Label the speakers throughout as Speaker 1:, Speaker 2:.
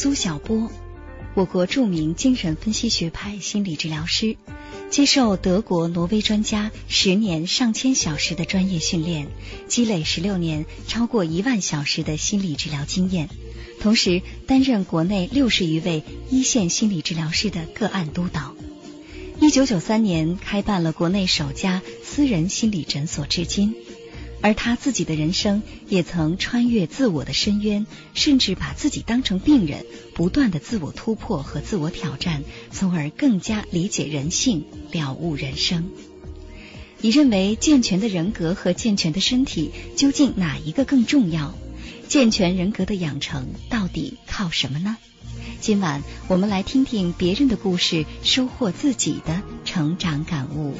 Speaker 1: 苏小波，我国著名精神分析学派心理治疗师，接受德国、挪威专家十年上千小时的专业训练，积累十六年超过一万小时的心理治疗经验，同时担任国内六十余位一线心理治疗师的个案督导。一九九三年开办了国内首家私人心理诊所，至今。而他自己的人生也曾穿越自我的深渊，甚至把自己当成病人，不断的自我突破和自我挑战，从而更加理解人性，了悟人生。你认为健全的人格和健全的身体究竟哪一个更重要？健全人格的养成到底靠什么呢？今晚我们来听听别人的故事，收获自己的成长感悟。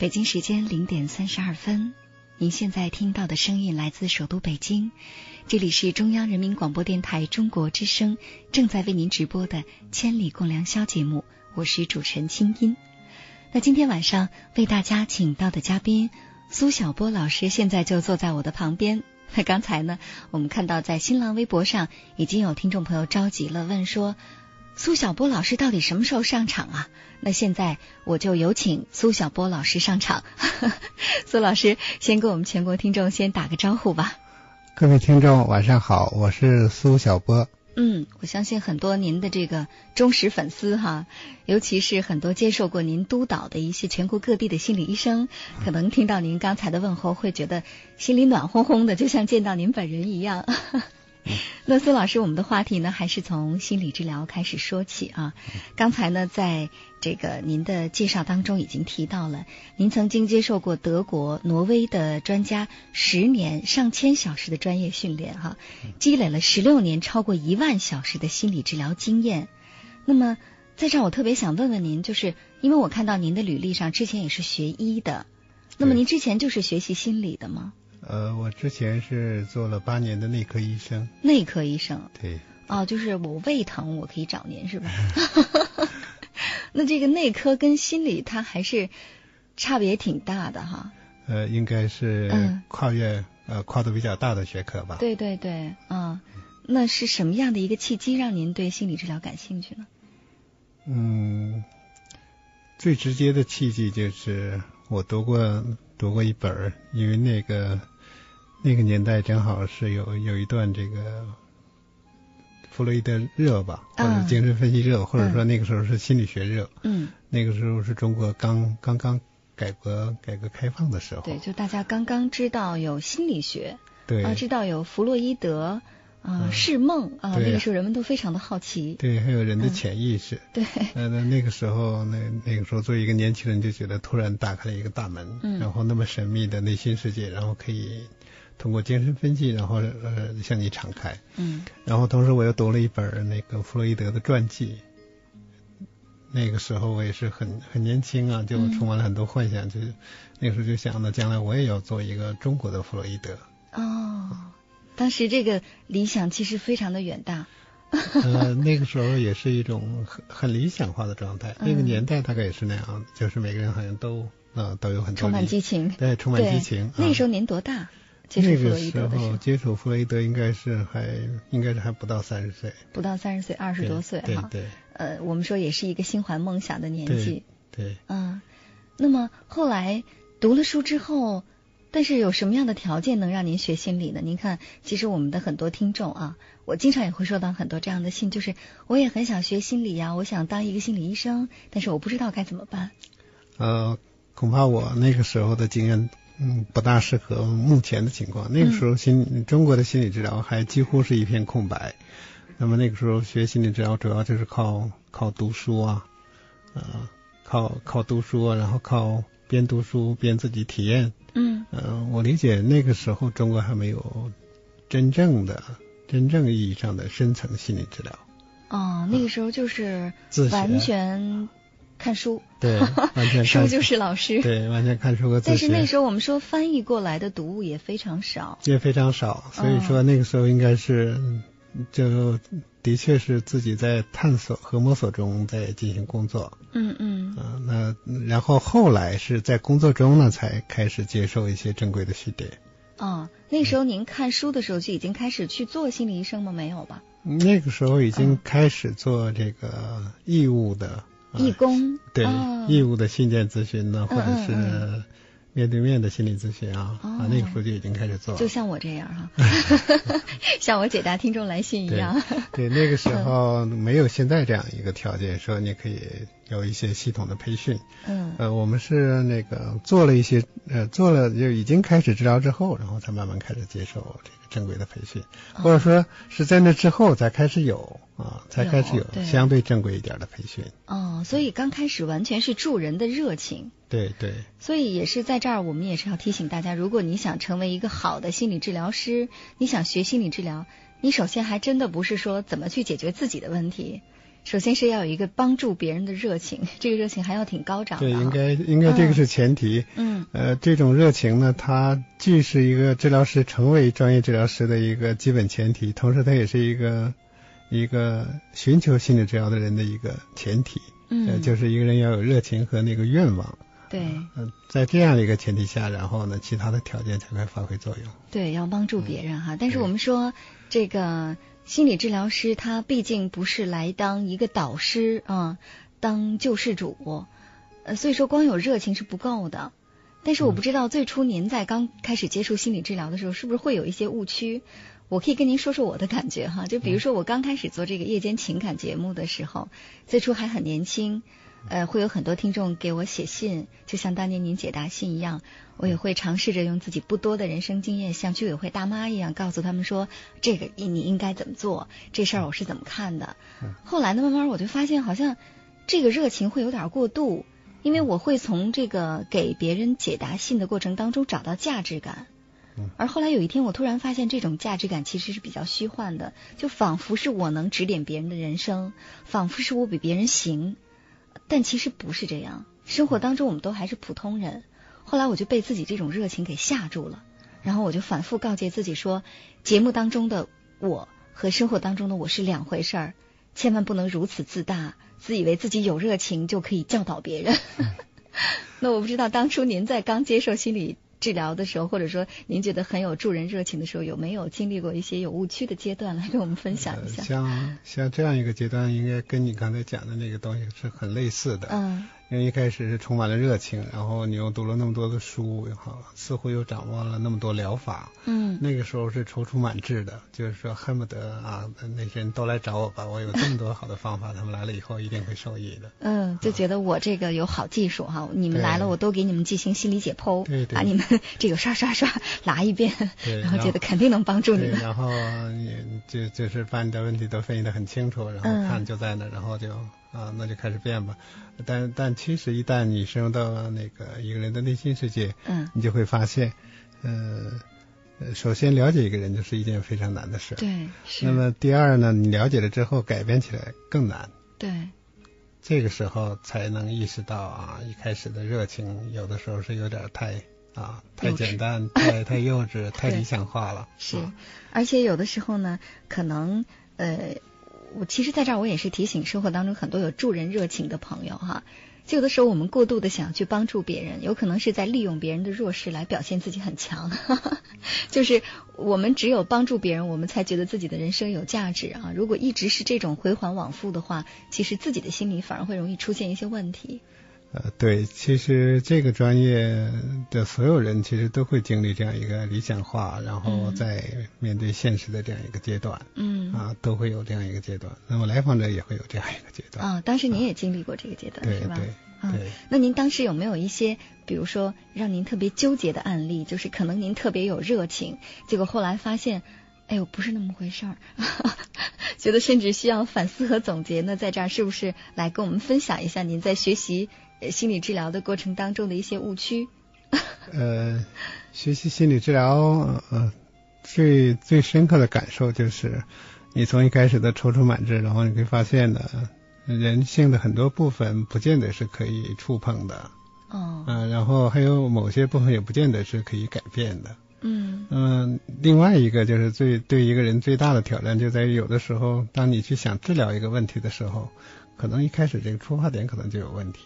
Speaker 1: 北京时间零点三十二分，您现在听到的声音来自首都北京，这里是中央人民广播电台中国之声正在为您直播的《千里共良宵》节目，我是主持人清音。那今天晚上为大家请到的嘉宾苏小波老师，现在就坐在我的旁边。那 刚才呢，我们看到在新浪微博上已经有听众朋友着急了，问说。苏小波老师到底什么时候上场啊？那现在我就有请苏小波老师上场。苏老师先跟我们全国听众先打个招呼吧。
Speaker 2: 各位听众晚上好，我是苏小波。
Speaker 1: 嗯，我相信很多您的这个忠实粉丝哈，尤其是很多接受过您督导的一些全国各地的心理医生，可能听到您刚才的问候，会觉得心里暖烘烘的，就像见到您本人一样。那苏老师，我们的话题呢，还是从心理治疗开始说起啊。刚才呢，在这个您的介绍当中已经提到了，您曾经接受过德国、挪威的专家十年上千小时的专业训练，哈，积累了十六年超过一万小时的心理治疗经验。那么，在这儿我特别想问问您，就是因为我看到您的履历上之前也是学医的，那么您之前就是学习心理的吗？
Speaker 2: 呃，我之前是做了八年的内科医生。
Speaker 1: 内科医生。
Speaker 2: 对。
Speaker 1: 哦，就是我胃疼，我可以找您是吧？那这个内科跟心理它还是差别挺大的哈。
Speaker 2: 呃，应该是跨越呃跨度比较大的学科吧。
Speaker 1: 对对对，嗯，那是什么样的一个契机让您对心理治疗感兴趣呢？
Speaker 2: 嗯，最直接的契机就是我读过读过一本，因为那个。那个年代正好是有有一段这个弗洛伊德热吧，或者精神分析热，或者说那个时候是心理学热。
Speaker 1: 嗯。
Speaker 2: 那个时候是中国刚刚刚改革改革开放的时候。
Speaker 1: 对，就大家刚刚知道有心理学，
Speaker 2: 对，
Speaker 1: 啊，知道有弗洛伊德啊，是梦啊，那个时候人们都非常的好奇。
Speaker 2: 对，还有人的潜意识。
Speaker 1: 对。
Speaker 2: 那，那那个时候，那那个时候作为一个年轻人，就觉得突然打开了一个大门，然后那么神秘的内心世界，然后可以。通过精神分析，然后呃向你敞开，
Speaker 1: 嗯，
Speaker 2: 然后同时我又读了一本那个弗洛伊德的传记，那个时候我也是很很年轻啊，就充满了很多幻想，就那个时候就想呢，将来我也要做一个中国的弗洛伊德。
Speaker 1: 哦，当时这个理想其实非常的远大。
Speaker 2: 呃，那个时候也是一种很很理想化的状态。那个年代大概也是那样，就是每个人好像都呃都有很多
Speaker 1: 充满激情，
Speaker 2: 对，充满激情。
Speaker 1: 那时候您多大？接触弗洛伊德的时候，
Speaker 2: 接触弗洛伊德应该是还应该是还不到三十岁，
Speaker 1: 不到三十岁，二十多岁
Speaker 2: 哈。对对。
Speaker 1: 呃，我们说也是一个心怀梦想的年纪。
Speaker 2: 对。
Speaker 1: 嗯，那么后来读了书之后。但是有什么样的条件能让您学心理呢？您看，其实我们的很多听众啊，我经常也会收到很多这样的信，就是我也很想学心理呀，我想当一个心理医生，但是我不知道该怎么办。
Speaker 2: 呃，恐怕我那个时候的经验，嗯，不大适合目前的情况。那个时候心中国的心理治疗还几乎是一片空白。那么那个时候学心理治疗主要就是靠靠读书啊，呃，靠靠读书，啊，然后靠边读书边自己体验。
Speaker 1: 嗯，
Speaker 2: 呃，我理解那个时候中国还没有真正的、真正意义上的深层心理治疗。
Speaker 1: 哦，那个时候就是完全看书，
Speaker 2: 对，完全
Speaker 1: 书就是老师，
Speaker 2: 对，完全看书和
Speaker 1: 但是那时候我们说翻译过来的读物也非常少，
Speaker 2: 也非常少，所以说那个时候应该是就。的确是自己在探索和摸索中在进行工作。
Speaker 1: 嗯嗯。
Speaker 2: 啊，那然后后来是在工作中呢，才开始接受一些正规的训练。
Speaker 1: 哦，那时候您看书的时候就已经开始去做心理医生吗？没有吧？
Speaker 2: 那个时候已经开始做这个义务的
Speaker 1: 义工，
Speaker 2: 对义务的信件咨询呢，或者是。面对面的心理咨询啊，啊，那个时候就已经开始做了，
Speaker 1: 就像我这样哈，像我解答听众来信一样。
Speaker 2: 对，那个时候没有现在这样一个条件，说你可以有一些系统的培训。
Speaker 1: 嗯。
Speaker 2: 呃，我们是那个做了一些，呃，做了就已经开始治疗之后，然后才慢慢开始接受这个正规的培训，或者说是在那之后才开始有啊，才开始有相对正规一点的培训。
Speaker 1: 哦，所以刚开始完全是助人的热情。
Speaker 2: 对对，
Speaker 1: 所以也是在这儿，我们也是要提醒大家，如果你想成为一个好的心理治疗师，你想学心理治疗，你首先还真的不是说怎么去解决自己的问题，首先是要有一个帮助别人的热情，这个热情还要挺高涨的。
Speaker 2: 对，应该应该这个是前提。
Speaker 1: 嗯。
Speaker 2: 呃，这种热情呢，它既是一个治疗师成为专业治疗师的一个基本前提，同时它也是一个一个寻求心理治疗的人的一个前提。
Speaker 1: 嗯。
Speaker 2: 就是一个人要有热情和那个愿望。
Speaker 1: 对，
Speaker 2: 嗯，在这样的一个前提下，然后呢，其他的条件才会发挥作用。
Speaker 1: 对，要帮助别人哈。但是我们说，这个心理治疗师他毕竟不是来当一个导师啊，当救世主，呃，所以说光有热情是不够的。但是我不知道最初您在刚开始接触心理治疗的时候，是不是会有一些误区？我可以跟您说说我的感觉哈。就比如说我刚开始做这个夜间情感节目的时候，最初还很年轻。呃，会有很多听众给我写信，就像当年您解答信一样，我也会尝试着用自己不多的人生经验，像居委会大妈一样，告诉他们说这个你应该怎么做，这事儿我是怎么看的。后来呢，慢慢我就发现，好像这个热情会有点过度，因为我会从这个给别人解答信的过程当中找到价值感。而后来有一天，我突然发现，这种价值感其实是比较虚幻的，就仿佛是我能指点别人的人生，仿佛是我比别人行。但其实不是这样，生活当中我们都还是普通人。后来我就被自己这种热情给吓住了，然后我就反复告诫自己说，节目当中的我和生活当中的我是两回事儿，千万不能如此自大，自以为自己有热情就可以教导别人。那我不知道当初您在刚接受心理治疗的时候，或者说您觉得很有助人热情的时候，有没有经历过一些有误区的阶段，来跟我们分享一下？
Speaker 2: 像像这样一个阶段，应该跟你刚才讲的那个东西是很类似的。
Speaker 1: 嗯。
Speaker 2: 因为一开始是充满了热情，然后你又读了那么多的书，好，似乎又掌握了那么多疗法。
Speaker 1: 嗯，
Speaker 2: 那个时候是踌躇满志的，就是说恨不得啊，那些人都来找我吧，我有这么多好的方法，他们来了以后一定会受益的。
Speaker 1: 嗯，就觉得我这个有好技术哈，你们来了我都给你们进行心理解剖，
Speaker 2: 对对，
Speaker 1: 把你们 这个刷刷刷拉一遍，
Speaker 2: 对，
Speaker 1: 然后觉得肯定能帮助你们。
Speaker 2: 然后你就就是把你的问题都分析得很清楚，然后看就在那，然后就。啊，那就开始变吧。但但其实一旦你深入到那个一个人的内心世界，
Speaker 1: 嗯，
Speaker 2: 你就会发现，呃，首先了解一个人就是一件非常难的事。
Speaker 1: 对，是。
Speaker 2: 那么第二呢，你了解了之后改变起来更难。
Speaker 1: 对。
Speaker 2: 这个时候才能意识到啊，一开始的热情有的时候是有点太啊，太简单，太太幼稚，太理想化了。
Speaker 1: 是，而且有的时候呢，可能呃，我其实在这儿我也是提醒生活当中很多有助人热情的朋友哈。就有的时候我们过度的想去帮助别人，有可能是在利用别人的弱势来表现自己很强。就是我们只有帮助别人，我们才觉得自己的人生有价值啊。如果一直是这种回环往复的话，其实自己的心里反而会容易出现一些问题。
Speaker 2: 呃，对，其实这个专业的所有人其实都会经历这样一个理想化，然后在面对现实的这样一个阶段，
Speaker 1: 嗯，
Speaker 2: 啊，都会有这样一个阶段。那么来访者也会有这样一个阶段。
Speaker 1: 啊，当时您也经历过这个阶段，
Speaker 2: 是
Speaker 1: 吧？
Speaker 2: 对，对。
Speaker 1: 那您当时有没有一些，比如说让您特别纠结的案例？就是可能您特别有热情，结果后来发现，哎呦，不是那么回事儿，觉得甚至需要反思和总结。那在这儿是不是来跟我们分享一下您在学习？心理治疗的过程当中的一些误区。
Speaker 2: 呃，学习心理治疗，呃，最最深刻的感受就是，你从一开始的踌躇满志，然后你会发现呢，人性的很多部分不见得是可以触碰的。
Speaker 1: 哦。
Speaker 2: 嗯，然后还有某些部分也不见得是可以改变的。
Speaker 1: 嗯。
Speaker 2: 嗯，另外一个就是最对一个人最大的挑战，就在于有的时候，当你去想治疗一个问题的时候，可能一开始这个出发点可能就有问题。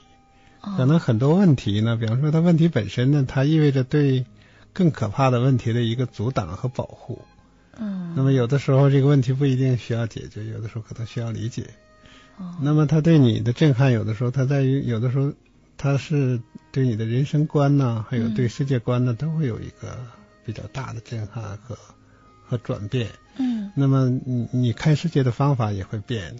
Speaker 2: 可能很多问题呢，比方说它问题本身呢，它意味着对更可怕的问题的一个阻挡和保护。
Speaker 1: 嗯。
Speaker 2: 那么有的时候这个问题不一定需要解决，有的时候可能需要理解。
Speaker 1: 哦。
Speaker 2: 那么它对你的震撼，有的时候它在于，有的时候它是对你的人生观呢，还有对世界观呢，都会有一个比较大的震撼和和转变。
Speaker 1: 嗯。
Speaker 2: 那么你你看世界的方法也会变，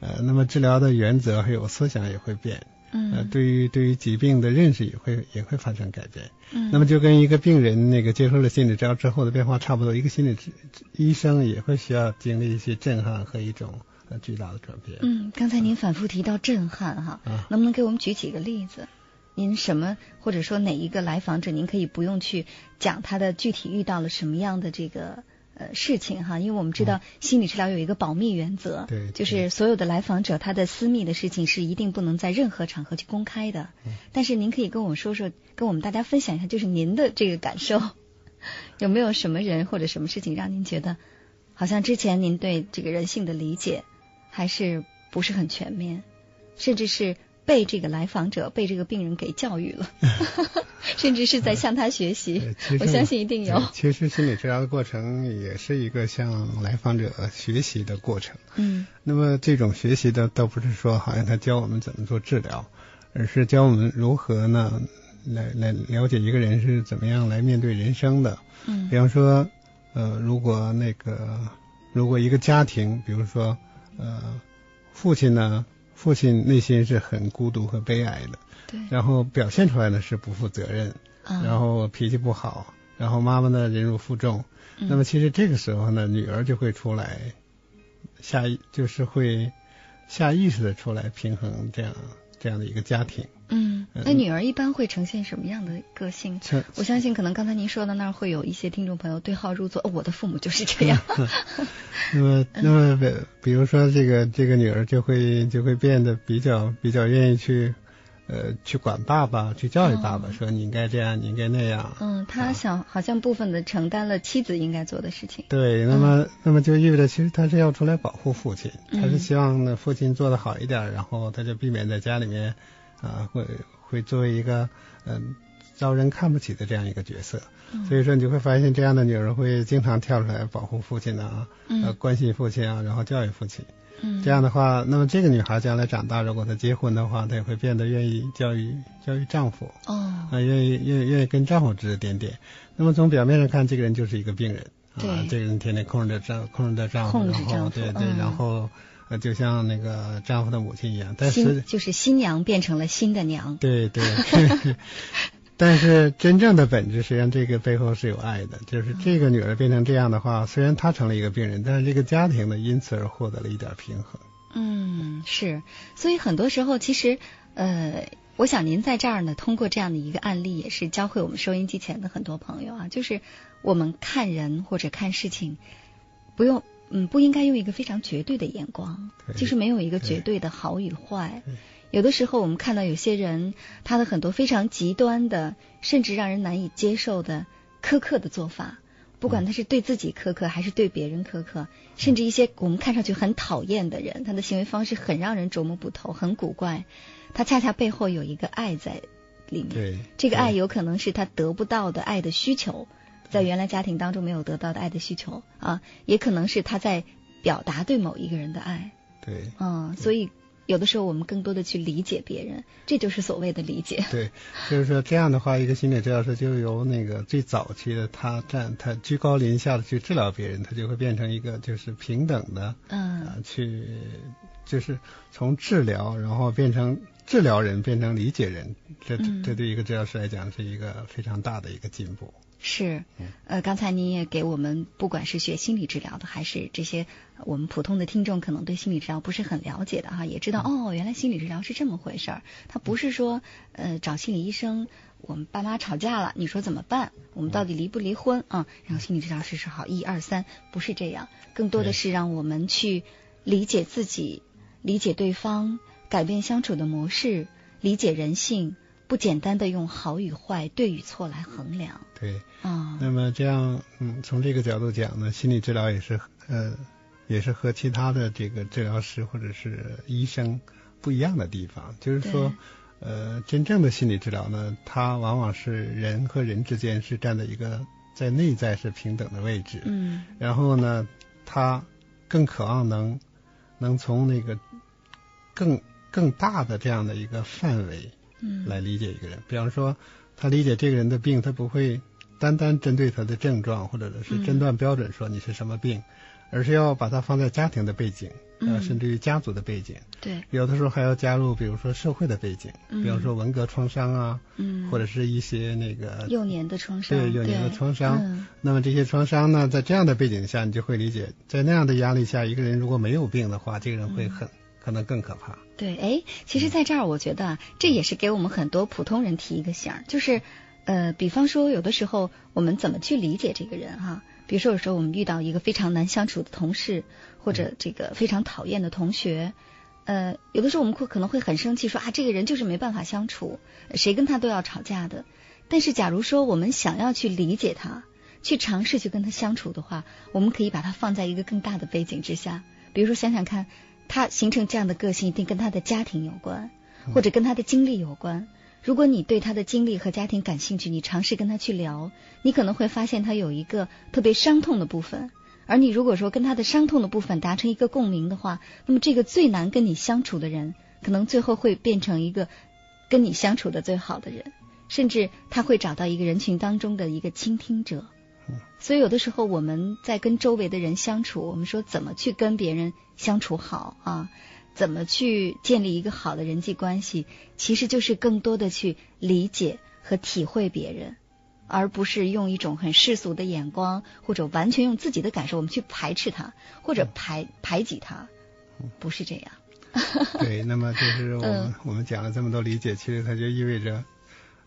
Speaker 2: 呃，那么治疗的原则还有思想也会变。
Speaker 1: 嗯，
Speaker 2: 对于对于疾病的认识也会也会发生改变。
Speaker 1: 嗯，
Speaker 2: 那么就跟一个病人那个接受了心理治疗之后的变化差不多，一个心理治医生也会需要经历一些震撼和一种呃巨大的转变。
Speaker 1: 嗯，刚才您反复提到震撼哈，能不能给我们举几个例子？您什么或者说哪一个来访者，您可以不用去讲他的具体遇到了什么样的这个。呃，事情哈，因为我们知道心理治疗有一个保密原则，
Speaker 2: 对，
Speaker 1: 就是所有的来访者他的私密的事情是一定不能在任何场合去公开的。但是您可以跟我们说说，跟我们大家分享一下，就是您的这个感受，有没有什么人或者什么事情让您觉得，好像之前您对这个人性的理解还是不是很全面，甚至是。被这个来访者、被这个病人给教育了，甚至是在向他学习。我相信一定有。
Speaker 2: 其实心理治疗的过程也是一个向来访者学习的过程。
Speaker 1: 嗯。
Speaker 2: 那么这种学习的倒不是说好像他教我们怎么做治疗，而是教我们如何呢来来了解一个人是怎么样来面对人生的。
Speaker 1: 嗯。
Speaker 2: 比方说，呃，如果那个如果一个家庭，比如说呃，父亲呢。父亲内心是很孤独和悲哀的，
Speaker 1: 对，
Speaker 2: 然后表现出来呢是不负责任，然后脾气不好，然后妈妈呢忍辱负重，那么其实这个时候呢，女儿就会出来下意就是会下意识的出来平衡这样这样的一个家庭。
Speaker 1: 嗯，那女儿一般会呈现什么样的个性？我相信可能刚才您说的那儿会有一些听众朋友对号入座，哦，我的父母就是这样。
Speaker 2: 那么，那么比比如说这个这个女儿就会就会变得比较比较愿意去呃去管爸爸，去教育爸爸，说你应该这样，你应该那样。
Speaker 1: 嗯，他想好像部分的承担了妻子应该做的事情。
Speaker 2: 对，那么那么就意味着其实他是要出来保护父亲，他是希望呢父亲做得好一点，然后他就避免在家里面。啊，会会作为一个嗯遭人看不起的这样一个角色，所以说你就会发现这样的女人会经常跳出来保护父亲啊，呃关心父亲啊，然后教育父亲。
Speaker 1: 嗯，
Speaker 2: 这样的话，那么这个女孩将来长大，如果她结婚的话，她也会变得愿意教育教育丈夫。
Speaker 1: 哦，
Speaker 2: 啊，愿意愿意愿意跟丈夫指指点点。那么从表面上看，这个人就是一个病人。
Speaker 1: 对，
Speaker 2: 这个人天天控制着丈控制着丈夫，然后对对，然后。呃，就像那个丈夫的母亲一样，但是
Speaker 1: 就是新娘变成了新的娘。
Speaker 2: 对对，但是真正的本质，实际上这个背后是有爱的。就是这个女儿变成这样的话，虽然她成了一个病人，但是这个家庭呢，因此而获得了一点平衡。
Speaker 1: 嗯，是。所以很多时候，其实呃，我想您在这儿呢，通过这样的一个案例，也是教会我们收音机前的很多朋友啊，就是我们看人或者看事情，不用。嗯，不应该用一个非常绝对的眼光，就是没有一个绝对的好与坏。有的时候我们看到有些人，他的很多非常极端的，甚至让人难以接受的苛刻的做法，不管他是对自己苛刻还是对别人苛刻，甚至一些我们看上去很讨厌的人，他的行为方式很让人琢磨不透，很古怪。他恰恰背后有一个爱在里面，这个爱有可能是他得不到的爱的需求。在原来家庭当中没有得到的爱的需求啊，也可能是他在表达对某一个人的爱。
Speaker 2: 对，
Speaker 1: 嗯，所以有的时候我们更多的去理解别人，这就是所谓的理解。
Speaker 2: 对，就是说这样的话，一个心理治疗师就由那个最早期的他站他居高临下的去治疗别人，他就会变成一个就是平等的，
Speaker 1: 嗯，
Speaker 2: 去就是从治疗然后变成治疗人变成理解人，这这对一个治疗师来讲是一个非常大的一个进步。
Speaker 1: 是，呃，刚才您也给我们，不管是学心理治疗的，还是这些我们普通的听众，可能对心理治疗不是很了解的哈，也知道哦，原来心理治疗是这么回事儿。他不是说，呃，找心理医生，我们爸妈吵架了，你说怎么办？我们到底离不离婚啊？然后心理治疗师说好，一二三，不是这样，更多的是让我们去理解自己，理解对方，改变相处的模式，理解人性。不简单的用好与坏、对与错来衡量。
Speaker 2: 对，
Speaker 1: 啊，
Speaker 2: 那么这样，嗯，从这个角度讲呢，心理治疗也是，呃，也是和其他的这个治疗师或者是医生不一样的地方，就是说，呃，真正的心理治疗呢，它往往是人和人之间是站在一个在内在是平等的位置，
Speaker 1: 嗯，
Speaker 2: 然后呢，他更渴望能能从那个更更大的这样的一个范围。
Speaker 1: 嗯，
Speaker 2: 来理解一个人，比方说，他理解这个人的病，他不会单单针对他的症状或者是诊断标准说你是什么病，而是要把它放在家庭的背景，呃，甚至于家族的背景。
Speaker 1: 对，
Speaker 2: 有的时候还要加入，比如说社会的背景，嗯。比方说文革创伤啊，
Speaker 1: 嗯，
Speaker 2: 或者是一些那个
Speaker 1: 幼年的创伤，
Speaker 2: 对幼年的创伤。那么这些创伤呢，在这样的背景下，你就会理解，在那样的压力下，一个人如果没有病的话，这个人会很可能更可怕。
Speaker 1: 对，哎，其实，在这儿，我觉得这也是给我们很多普通人提一个醒儿，就是，呃，比方说，有的时候我们怎么去理解这个人哈？比如说，有时候我们遇到一个非常难相处的同事，或者这个非常讨厌的同学，呃，有的时候我们会可能会很生气，说啊，这个人就是没办法相处，谁跟他都要吵架的。但是，假如说我们想要去理解他，去尝试去跟他相处的话，我们可以把他放在一个更大的背景之下，比如说，想想看。他形成这样的个性，一定跟他的家庭有关，或者跟他的经历有关。如果你对他的经历和家庭感兴趣，你尝试跟他去聊，你可能会发现他有一个特别伤痛的部分。而你如果说跟他的伤痛的部分达成一个共鸣的话，那么这个最难跟你相处的人，可能最后会变成一个跟你相处的最好的人，甚至他会找到一个人群当中的一个倾听者。所以有的时候我们在跟周围的人相处，我们说怎么去跟别人相处好啊？怎么去建立一个好的人际关系？其实就是更多的去理解和体会别人，而不是用一种很世俗的眼光，或者完全用自己的感受，我们去排斥他或者排排挤他，不是这样。
Speaker 2: 对，那么就是我们 我们讲了这么多理解，其实它就意味着。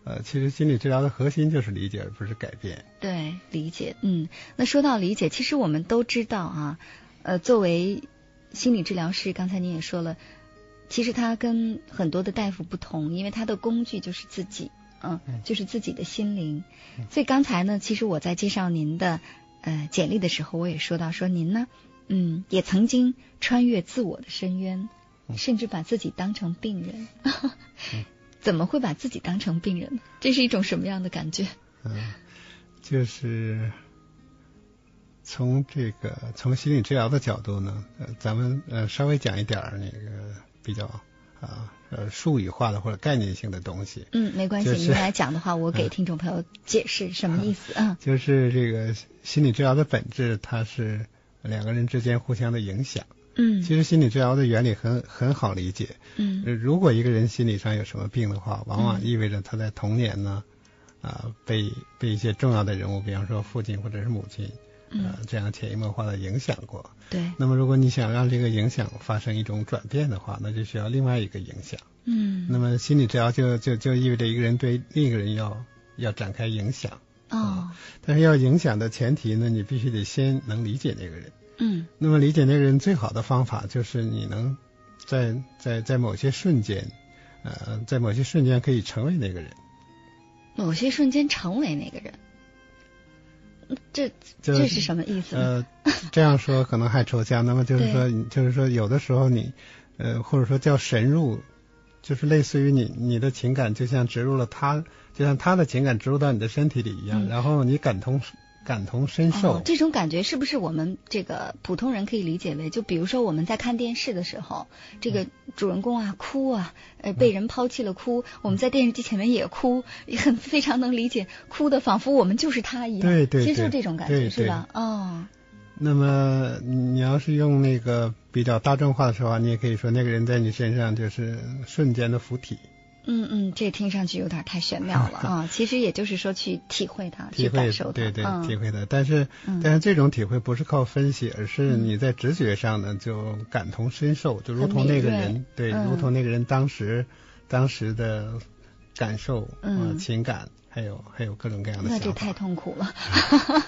Speaker 2: 呃，其实心理治疗的核心就是理解，而不是改变。
Speaker 1: 对，理解。嗯，那说到理解，其实我们都知道啊，呃，作为心理治疗师，刚才您也说了，其实他跟很多的大夫不同，因为他的工具就是自己，嗯，就是自己的心灵。所以刚才呢，其实我在介绍您的呃简历的时候，我也说到，说您呢，嗯，也曾经穿越自我的深渊，甚至把自己当成病人。怎么会把自己当成病人呢？这是一种什么样的感觉？
Speaker 2: 嗯，就是从这个从心理治疗的角度呢，呃，咱们呃稍微讲一点那个比较啊呃术语化的或者概念性的东西。
Speaker 1: 嗯，没关系，您来讲的话，我给听众朋友解释什么意思啊？
Speaker 2: 就是这个心理治疗的本质，它是两个人之间互相的影响。
Speaker 1: 嗯，
Speaker 2: 其实心理治疗的原理很很好理解。
Speaker 1: 嗯，
Speaker 2: 如果一个人心理上有什么病的话，往往意味着他在童年呢，啊，被被一些重要的人物，比方说父亲或者是母亲，呃，这样潜移默化的影响过。
Speaker 1: 对。
Speaker 2: 那么，如果你想让这个影响发生一种转变的话，那就需要另外一个影响。
Speaker 1: 嗯。
Speaker 2: 那么，心理治疗就就就意味着一个人对另一个人要要展开影响。
Speaker 1: 哦。
Speaker 2: 但是要影响的前提呢，你必须得先能理解那个人。
Speaker 1: 嗯
Speaker 2: 那么理解那个人最好的方法就是你能在在在某些瞬间，呃，在某些瞬间可以成为那个人。
Speaker 1: 某些瞬间成为那个人，嗯这这是什么意思呢？
Speaker 2: 呃，这样说可能还抽象。那么就是说，就是说，有的时候你，呃，或者说叫神入，就是类似于你你的情感就像植入了他，就像他的情感植入到你的身体里一样，
Speaker 1: 嗯
Speaker 2: 然后你感同感同身受。
Speaker 1: 哦，这种感觉是不是我们这个普通人可以理解为，就比如说我们在看电视的时候，这个主人公啊哭啊，呃被人抛弃了哭，我们在电视机前面也哭，也 很非常能理解，哭的仿佛我们就是他一样，
Speaker 2: 对对
Speaker 1: 接受
Speaker 2: 对
Speaker 1: 这种感觉
Speaker 2: 对。
Speaker 1: 是吧？哦，
Speaker 2: 那么你要是用那个比较大众化的说法，你也可以说那个人在你身上就是瞬间的附体，
Speaker 1: 嗯嗯，这听上去有点太玄妙了 啊！其实也就是说去体会它，
Speaker 2: 体会
Speaker 1: 去感受它，
Speaker 2: 对对、
Speaker 1: 嗯、
Speaker 2: 体会它。但是、
Speaker 1: 嗯
Speaker 2: 但是这种体会不是靠分析，而是你在直觉上呢就感同身受，就如同那个人对，
Speaker 1: 嗯
Speaker 2: 如同那个人当时当时的感受、
Speaker 1: 嗯
Speaker 2: 呃情感，还有还有各种各样的想法。
Speaker 1: 那这太痛苦了。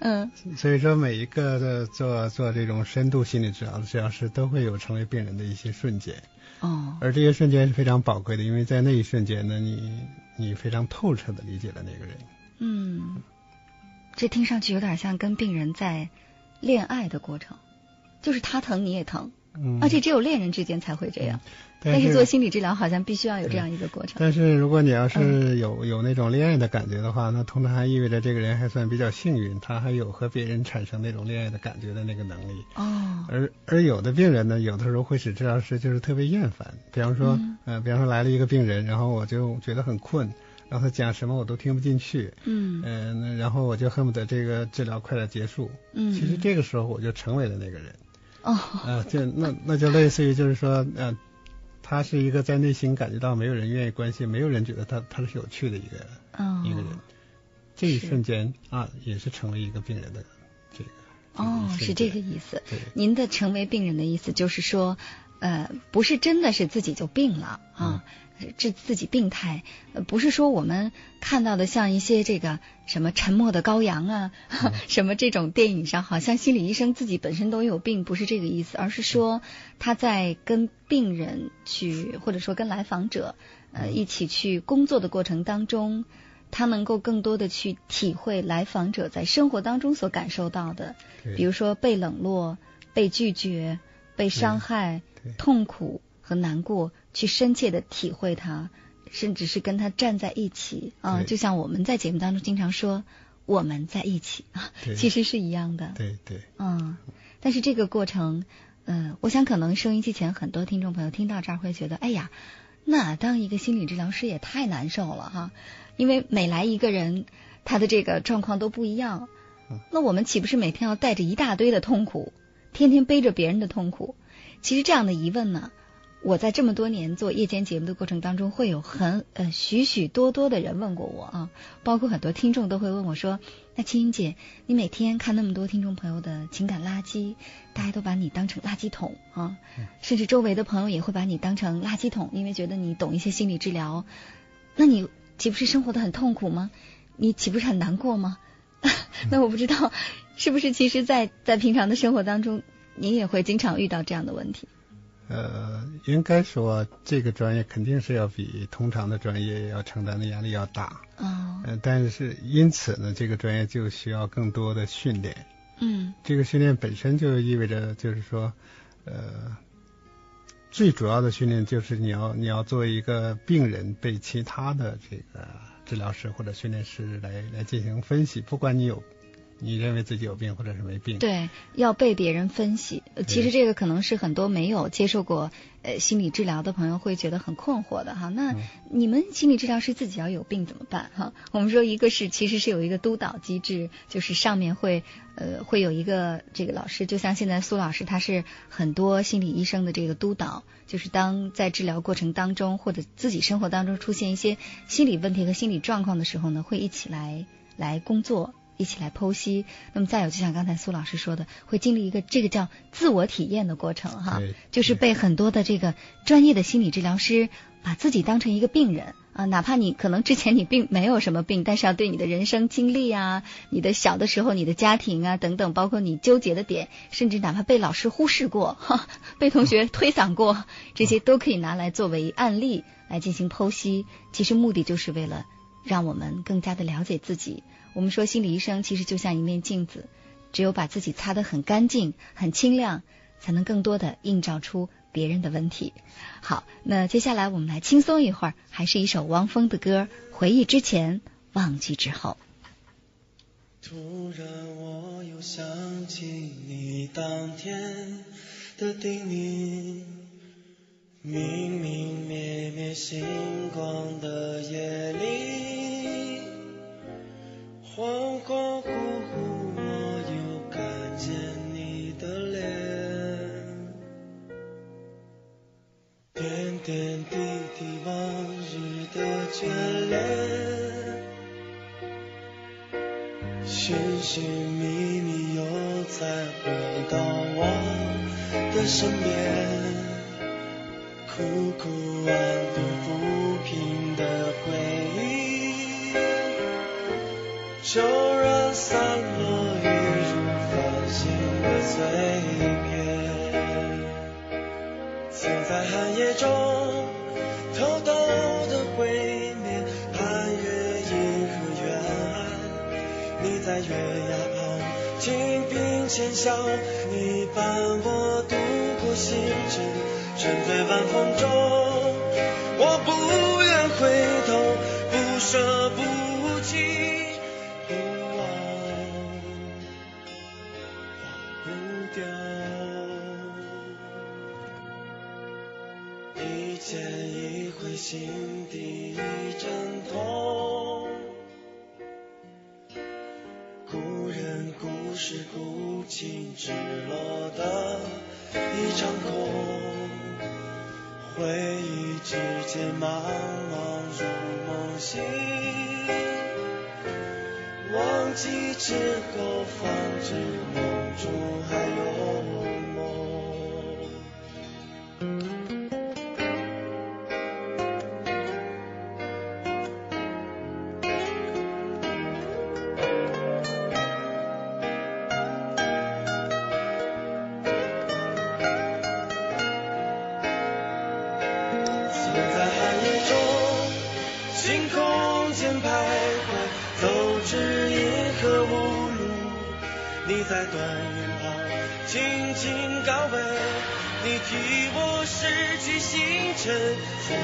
Speaker 1: 嗯
Speaker 2: 所以说，每一个的做做这种深度心理治疗的治疗师都会有成为病人的一些瞬间。
Speaker 1: 哦，
Speaker 2: 而这些瞬间是非常宝贵的，因为在那一瞬间呢，你你非常透彻的理解了那个人。
Speaker 1: 嗯，这听上去有点像跟病人在恋爱的过程，就是他疼你也疼，
Speaker 2: 嗯，
Speaker 1: 而且只有恋人之间才会这样。
Speaker 2: 但
Speaker 1: 但是做心理治疗好像必须要有这样一个过程。
Speaker 2: 但是如果你要
Speaker 1: 嗯
Speaker 2: 是有、有那种恋爱的感觉的话，那通常还意味着这个人还算比较幸运，他还有和别人产生那种恋爱的感觉的那个能力。
Speaker 1: 哦，
Speaker 2: 而而有的病人呢，有的时候会使治疗师就是特别厌烦，比方说，
Speaker 1: 嗯
Speaker 2: 呃，比方说来了一个病人，然后我就觉得很困，然后他讲什么我都听不进去，
Speaker 1: 嗯
Speaker 2: 然后我就恨不得这个治疗快点结束。
Speaker 1: 嗯，
Speaker 2: 其实这个时候我就成为了那个人。
Speaker 1: 哦，
Speaker 2: 啊，就那那就类似于就是说，呃，他是一个在内心感觉到没有人愿意关心，没有人觉得他他是有趣的一个、
Speaker 1: 哦
Speaker 2: 一个人，这一瞬间啊，也是成为一个病人的这个。
Speaker 1: 哦，是这个
Speaker 2: 意
Speaker 1: 意思。
Speaker 2: 对，
Speaker 1: 您的成为病人的意思就是说，呃，不是真的是自己就病了啊，这自己病态，呃不是说我们看到的像一些这个什么沉默的羔羊啊，什么这种电影上，好像心理医生自己本身都有病，不是这个意思，而是说他在跟病人去，或者说跟来访者，呃，一起去工作的过程当中。他能够更多的去体会来访者在生活当中所感受到的，比如说被冷落、被拒绝、被伤害、
Speaker 2: 对
Speaker 1: 痛苦和难过，去深切的体会它，甚至是跟他站在一起。啊，
Speaker 2: 对。
Speaker 1: 就像我们在节目当中经常说我们在一起。啊，其实是一样的。
Speaker 2: 对对，
Speaker 1: 嗯，但是这个过程，嗯、我想可能收音机前很多听众朋友听到这儿会觉得，哎呀，那当一个心理治疗师也太难受了哈，因为每来一个人，他的这个状况都不一样
Speaker 2: 嗯，
Speaker 1: 那我们岂不是每天要带着一大堆的痛苦，天天背着别人的痛苦？其实这样的疑问呢，我在这么多年做夜间节目的过程当中，会有很呃许许多多的人问过我啊，包括很多听众都会问我说：“那青音姐，你每天看那么多听众朋友的情感垃圾，大家都把你当成垃圾桶啊，甚至周围的朋友也会把你当成垃圾桶，因为觉得你懂一些心理治疗，那你岂不是生活的很痛苦吗？你岂不是很难过吗？那我不知道是不是其实在，在平常的生活当中，您也会经常遇到这样的问题。
Speaker 2: 呃，应该说这个专业肯定是要比通常的专业要承担的压力要大，
Speaker 1: 哦，
Speaker 2: 呃，但是因此呢，这个专业就需要更多的训练。
Speaker 1: 嗯
Speaker 2: 这个训练本身就意味着，就是说，呃，最主要的训练就是你要你要作为一个病人被其他的这个治疗师或者训练师来来进行分析，不管你有你认为自己有病或者是没病，
Speaker 1: 对，要被别人分析。呃其实这个可能是很多没有接受过呃心理治疗的朋友会觉得很困惑的哈。那
Speaker 2: 嗯
Speaker 1: 你们心理治疗师自己要有病怎么办哈？我们说一个是其实是有一个督导机制，就是上面会呃会有一个这个老师，就像现在苏老师他是很多心理医生的这个督导，就是当在治疗过程当中或者自己生活当中出现一些心理问题和心理状况的时候呢，会一起来来工作。一起来剖析。那么再有，就像刚才苏老师说的，会经历一个这个叫自我体验的过程哈，就是被很多的这个专业的心理治疗师把自己当成一个病人。啊，哪怕你可能之前你并没有什么病，但是要对你的人生经历啊、你的小的时候、你的家庭啊等等，包括你纠结的点，甚至哪怕被老师忽视过、哈，被同学推搡过，这些都可以拿来作为案例来进行剖析。其实目的就是为了让我们更加的了解自己。我们说心理医生其实就像一面镜子，只有把自己擦得很干净、很清亮，才能更多的映照出。别人的问题，好，那接下来我们来轻松一会儿，还是一首汪峰的歌，《回忆之前，忘记之后》。
Speaker 3: 突然我又想起你当天的叮咛，明明灭灭星光的夜里，恍恍惚惚我又看见你的脸。点点滴滴往日的眷恋，寻寻觅觅又再回到我的身边，苦苦安抚抚平的回忆，就让散落雨如繁星的碎片，曾在寒夜中偷偷的会面，盼月银河远岸。你在月牙旁轻鬓浅笑，你伴我度过星辰，沉醉晚风中。我不愿回头，不舍不弃。一忘忘掉，一牵一回心底一阵痛，故人故事古琴只落得一场空，回忆之间茫茫如梦醒，忘记之后方知梦中还有。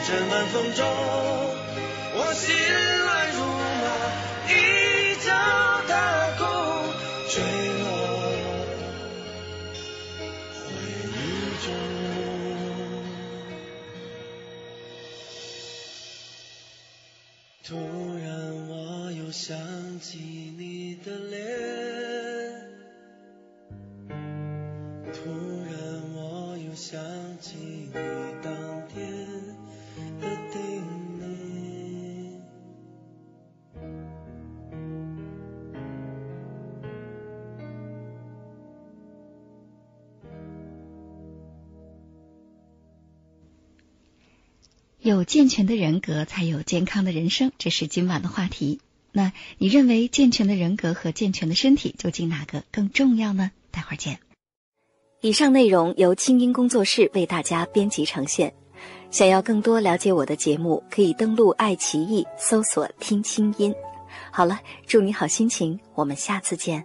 Speaker 3: 这暖风中。
Speaker 1: 有健全的人格，才有健康的人生，这是今晚的话题。那你认为健全的人格和健全的身体，究竟哪个更重要呢？待会儿见。以上内容由清音工作室为大家编辑呈现。想要更多了解我的节目，可以登录爱奇艺搜索“听清音”。好了，祝你好心情，我们下次见。